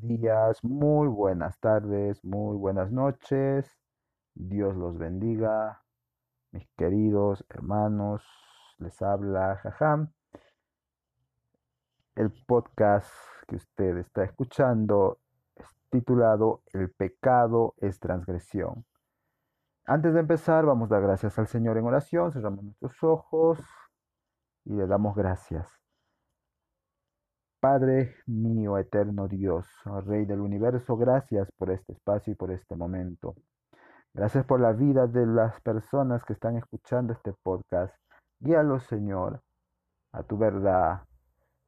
días, muy buenas tardes, muy buenas noches. Dios los bendiga, mis queridos hermanos. Les habla Jajam. El podcast que usted está escuchando es titulado El pecado es transgresión. Antes de empezar, vamos a dar gracias al Señor en oración, cerramos nuestros ojos y le damos gracias. Padre mío, eterno Dios, Rey del universo, gracias por este espacio y por este momento. Gracias por la vida de las personas que están escuchando este podcast. Guíalos, Señor, a tu verdad.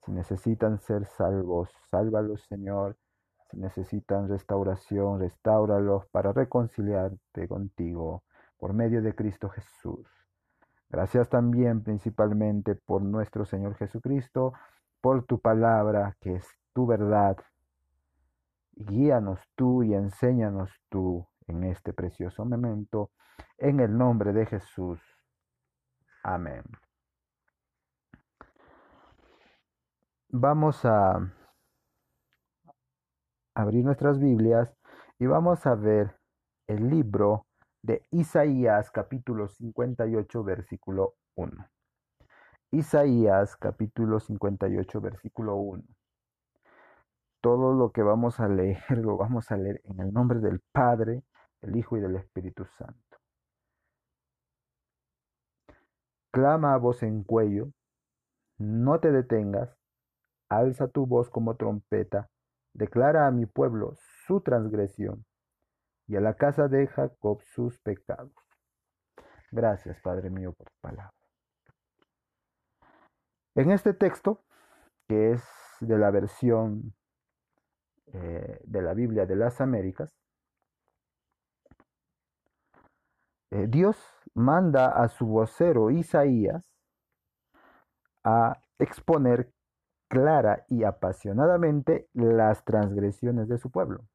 Si necesitan ser salvos, sálvalos, Señor. Si necesitan restauración, restáuralos para reconciliarte contigo por medio de Cristo Jesús. Gracias también principalmente por nuestro Señor Jesucristo por tu palabra, que es tu verdad. Guíanos tú y enséñanos tú en este precioso momento, en el nombre de Jesús. Amén. Vamos a abrir nuestras Biblias y vamos a ver el libro de Isaías capítulo 58 versículo 1. Isaías capítulo 58 versículo 1. Todo lo que vamos a leer lo vamos a leer en el nombre del Padre, el Hijo y del Espíritu Santo. Clama a voz en cuello, no te detengas, alza tu voz como trompeta, declara a mi pueblo su transgresión y a la casa de Jacob sus pecados. Gracias, Padre mío, por tu palabra. En este texto, que es de la versión eh, de la Biblia de las Américas, eh, Dios manda a su vocero Isaías a exponer clara y apasionadamente las transgresiones de su pueblo.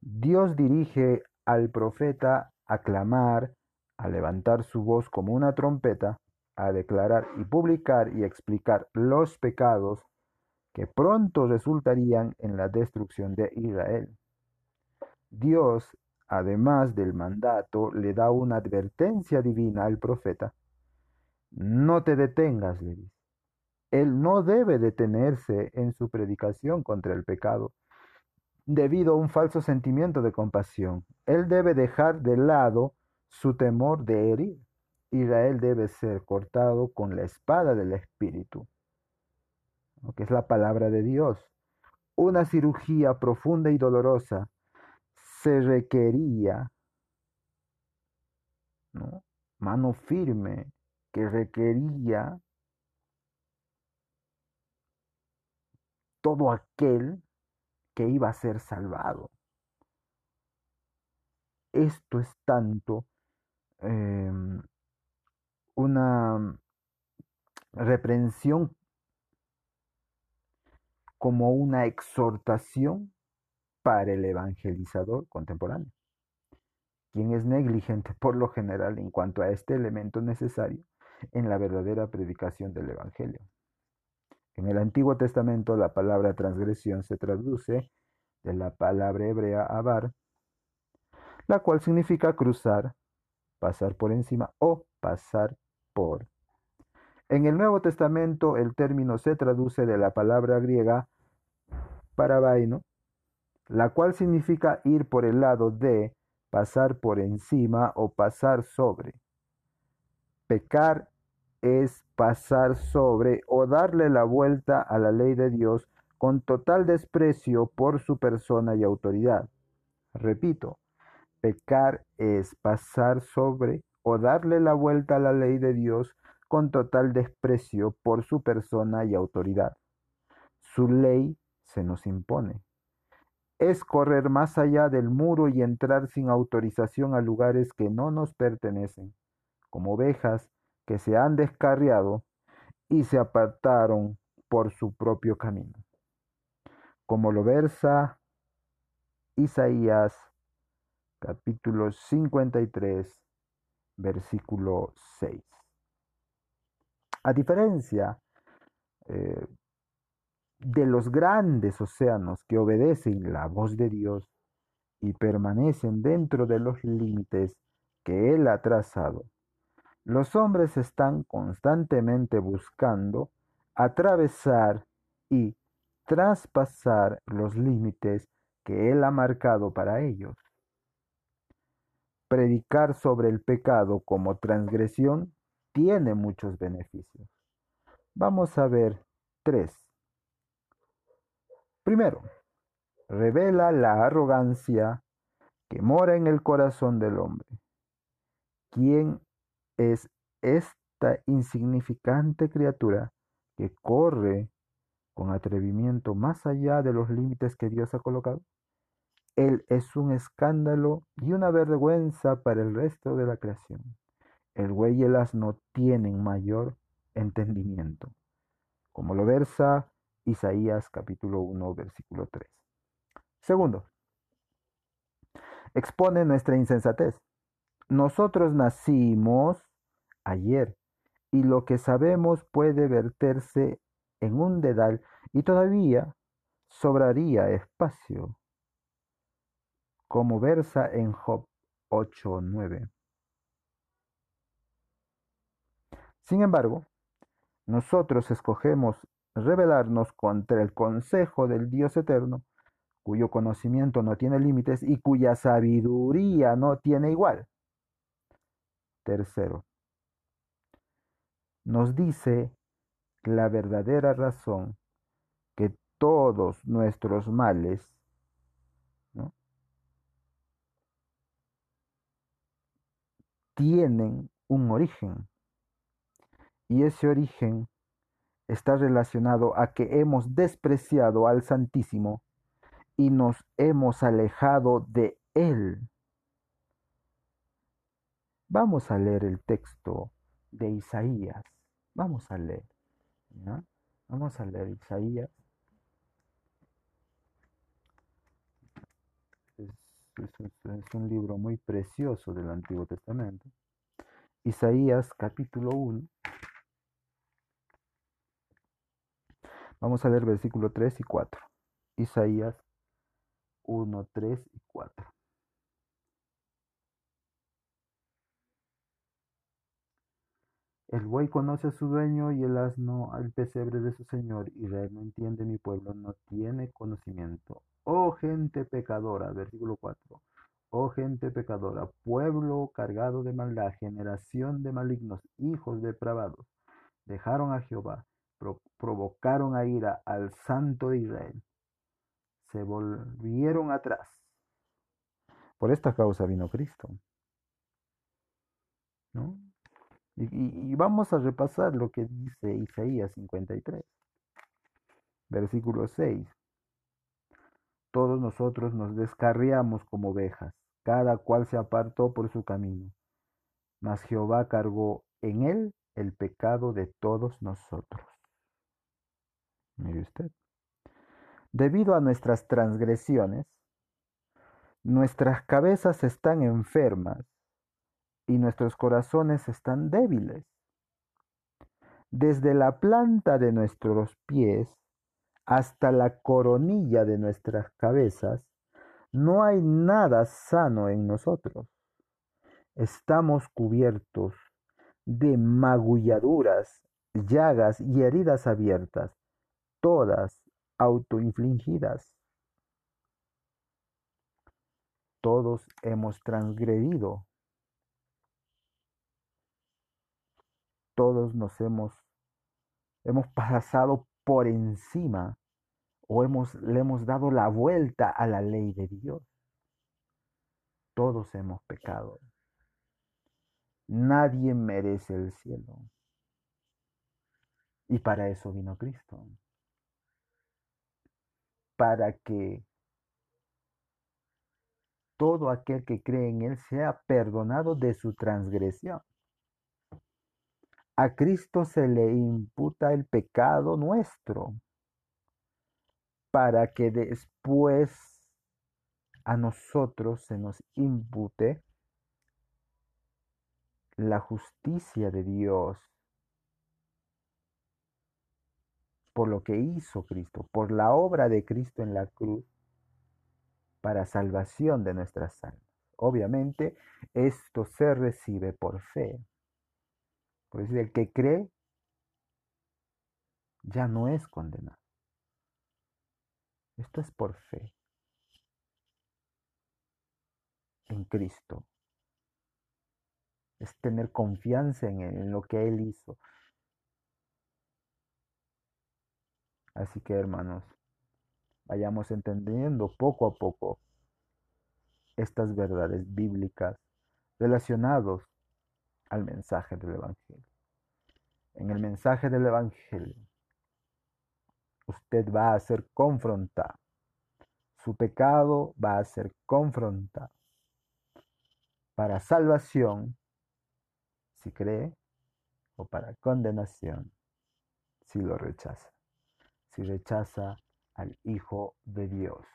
Dios dirige al profeta a clamar, a levantar su voz como una trompeta, a declarar y publicar y explicar los pecados que pronto resultarían en la destrucción de Israel. Dios, además del mandato, le da una advertencia divina al profeta. No te detengas, le dice. Él no debe detenerse en su predicación contra el pecado debido a un falso sentimiento de compasión. Él debe dejar de lado su temor de herir. Israel debe ser cortado con la espada del Espíritu, que es la palabra de Dios. Una cirugía profunda y dolorosa se requería, ¿no? mano firme, que requería todo aquel que iba a ser salvado. Esto es tanto em, una reprensión como una exhortación para el evangelizador contemporáneo, quien es negligente por lo general en cuanto a este elemento necesario en la verdadera predicación del Evangelio. En el Antiguo Testamento la palabra transgresión se traduce de la palabra hebrea abar, la cual significa cruzar, pasar por encima o pasar En el Nuevo Testamento el término se traduce de la palabra griega parabaino, la cual significa ir por el lado de, pasar por encima o pasar sobre. Pecar es pasar sobre o darle la vuelta a la ley de Dios con total desprecio por su persona y autoridad. Repito, pecar es pasar sobre o darle la vuelta a la ley de Dios con total desprecio por su persona y autoridad. Su ley se nos impone. Es correr más allá del muro y entrar sin autorización a lugares que no nos pertenecen, como ovejas que se han descarriado y se apartaron por su propio camino. Como lo versa Isaías capítulo 53 versículo 6. A diferencia eh, de los grandes océanos que obedecen la voz de Dios y permanecen dentro de los límites que Él ha trazado. Los hombres están constantemente buscando atravesar y traspasar los límites que Él ha marcado para ellos. Predicar sobre el pecado como transgresión tiene muchos beneficios. Vamos a ver tres. Primero, revela la arrogancia que mora en el corazón del hombre. ¿Quién es esta insignificante criatura que corre con atrevimiento más allá de los límites que Dios ha colocado? Él es un escándalo y una vergüenza para el resto de la creación. El güey y el asno tienen mayor entendimiento, como lo versa Isaías capítulo 1, versículo 3. Segundo, expone nuestra insensatez. Nosotros nacimos ayer y lo que sabemos puede verterse en un dedal y todavía sobraría espacio, como versa en Job 8.9. Sin embargo, nosotros escogemos rebelarnos contra el consejo del Dios eterno cuyo conocimiento no tiene límites y cuya sabiduría no tiene igual. Tercero, nos dice la verdadera razón que todos nuestros males tienen un origen y ese origen está relacionado a que hemos despreciado al Santísimo y nos hemos alejado de Él. Vamos a leer el texto de Isaías. Vamos a leer. Vamos a leer Isaías. Es, un libro muy precioso del Antiguo Testamento. Isaías capítulo 1. Vamos a leer versículo 3 y 4. Isaías 1, 3 y 4. El buey conoce a su dueño y el asno al pesebre de su señor. Israel no entiende, mi pueblo no tiene conocimiento. Oh gente pecadora, versículo 4. Oh gente pecadora, pueblo cargado de maldad, generación de malignos, hijos depravados, dejaron a Jehová, provocaron a ira al santo de Israel se volvieron atrás. Por esta causa vino Cristo. ¿No? Y, y, vamos a repasar lo que dice Isaías 53, versículo 6. Todos nosotros nos descarriamos como ovejas, cada cual se apartó por su camino, mas Jehová cargó en él el pecado de todos nosotros. Mire usted. Debido a nuestras transgresiones, nuestras cabezas están enfermas y nuestros corazones están débiles. Desde la planta de nuestros pies hasta la coronilla de nuestras cabezas, no hay nada sano en nosotros. Estamos cubiertos de magulladuras, llagas y heridas abiertas, todas autoinfligidas. Todos hemos transgredido. Todos nos hemos, hemos pasado por encima o hemos, le hemos dado la vuelta a la ley de Dios. Todos hemos pecado. Nadie merece el cielo. Y para eso vino Cristo para que todo aquel que cree en Él sea perdonado de su transgresión. A Cristo se le imputa el pecado nuestro para que después a nosotros se nos impute la justicia de Dios. por lo que hizo Cristo, por la obra de Cristo en la cruz, para salvación de nuestras almas. Obviamente, esto se recibe por fe. Por decir, el que cree ya no es condenado. Esto es por fe en Cristo. Es tener confianza en, en lo que Él hizo. Así que hermanos, vayamos entendiendo poco a poco estas verdades bíblicas relacionados al mensaje del Evangelio. En el mensaje del Evangelio, usted va a ser confrontado. Su pecado va a ser confrontado para salvación, si cree, o para condenación, si lo rechaza. Si rechaza al Hijo de Dios.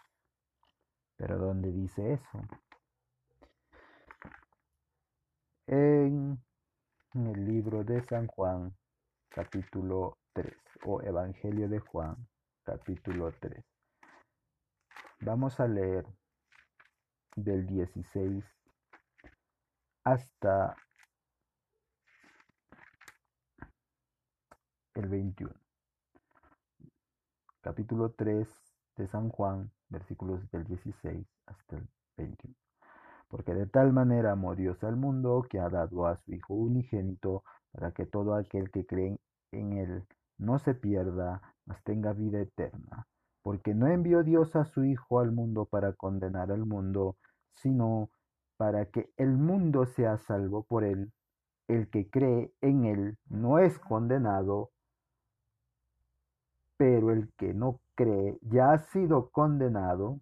Pero ¿dónde dice eso? En el libro de San Juan, capítulo 3, o Evangelio de Juan, capítulo 3. Vamos a leer del 16 hasta el 21. Capítulo 3 de San Juan, versículos del 16 hasta el 21. Porque de tal manera amó Dios al mundo que ha dado a su Hijo unigénito para que todo aquel que cree en él no se pierda, mas tenga vida eterna. Porque no envió Dios a su Hijo al mundo para condenar al mundo, sino para que el mundo sea salvo por él. El que cree en él no es condenado, pero el que no cree ya ha sido condenado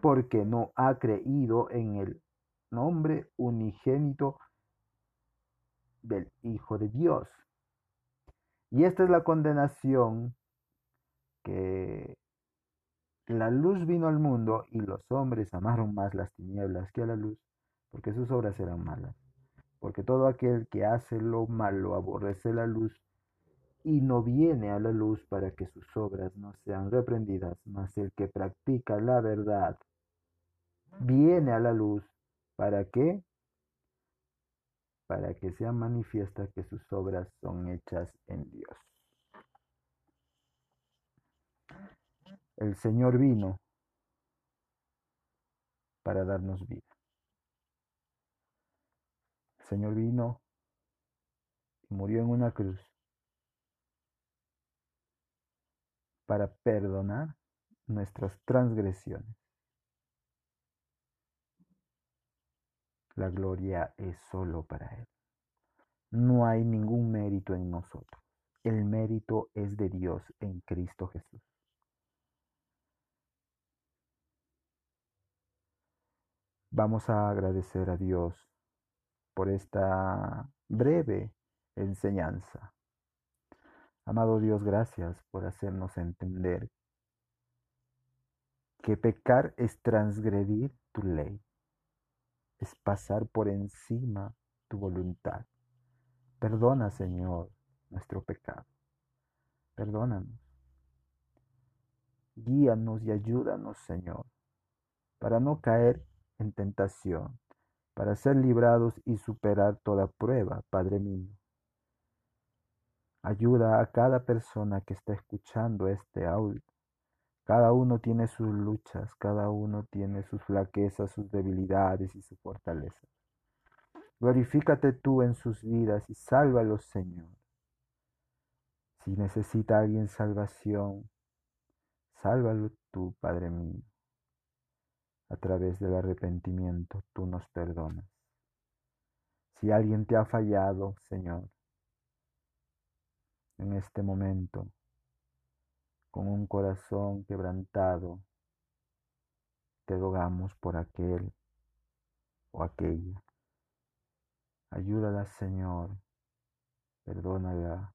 porque no ha creído en el nombre unigénito del Hijo de Dios. Y esta es la condenación que la luz vino al mundo y los hombres amaron más las tinieblas que a la luz, porque sus obras eran malas. Porque todo aquel que hace lo malo aborrece la luz y no viene a la luz para que sus obras no sean reprendidas, mas el que practica la verdad viene a la luz para que para que sea manifiesta que sus obras son hechas en Dios. El Señor vino para darnos vida. El Señor vino y murió en una cruz para perdonar nuestras transgresiones. La gloria es solo para Él. No hay ningún mérito en nosotros. El mérito es de Dios en Cristo Jesús. Vamos a agradecer a Dios por esta breve enseñanza. Amado Dios, gracias por hacernos entender que pecar es transgredir tu ley, es pasar por encima tu voluntad. Perdona, Señor, nuestro pecado. Perdónanos. Guíanos y ayúdanos, Señor, para no caer en tentación, para ser librados y superar toda prueba, Padre mío. Ayuda a cada persona que está escuchando este audio. Cada uno tiene sus luchas, cada uno tiene sus flaquezas, sus debilidades y sus fortalezas. Glorifícate tú en sus vidas y sálvalos, Señor. Si necesita alguien salvación, sálvalo tú, Padre mío. A través del arrepentimiento tú nos perdonas. Si alguien te ha fallado, Señor, en este momento, con un corazón quebrantado, te rogamos por aquel o aquella. Ayúdala, Señor, perdónala,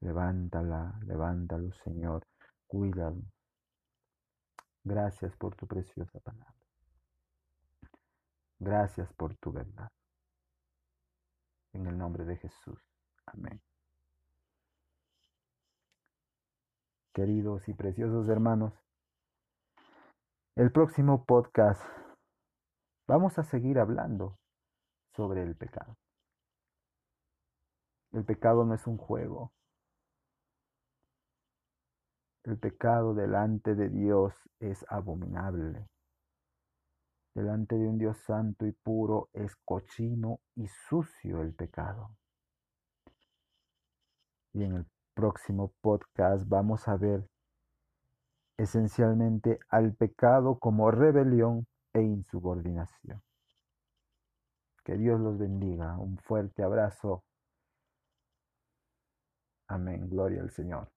levántala, levántalo, Señor, cuídalo. Gracias por tu preciosa palabra. Gracias por tu verdad. En el nombre de Jesús. Amén. queridos y preciosos hermanos, el próximo podcast vamos a seguir hablando sobre el pecado. El pecado no es un juego. El pecado delante de Dios es abominable. Delante de un Dios santo y puro es cochino y sucio el pecado. Y en el próximo podcast vamos a ver esencialmente al pecado como rebelión e insubordinación. Que Dios los bendiga. Un fuerte abrazo. Amén. Gloria al Señor.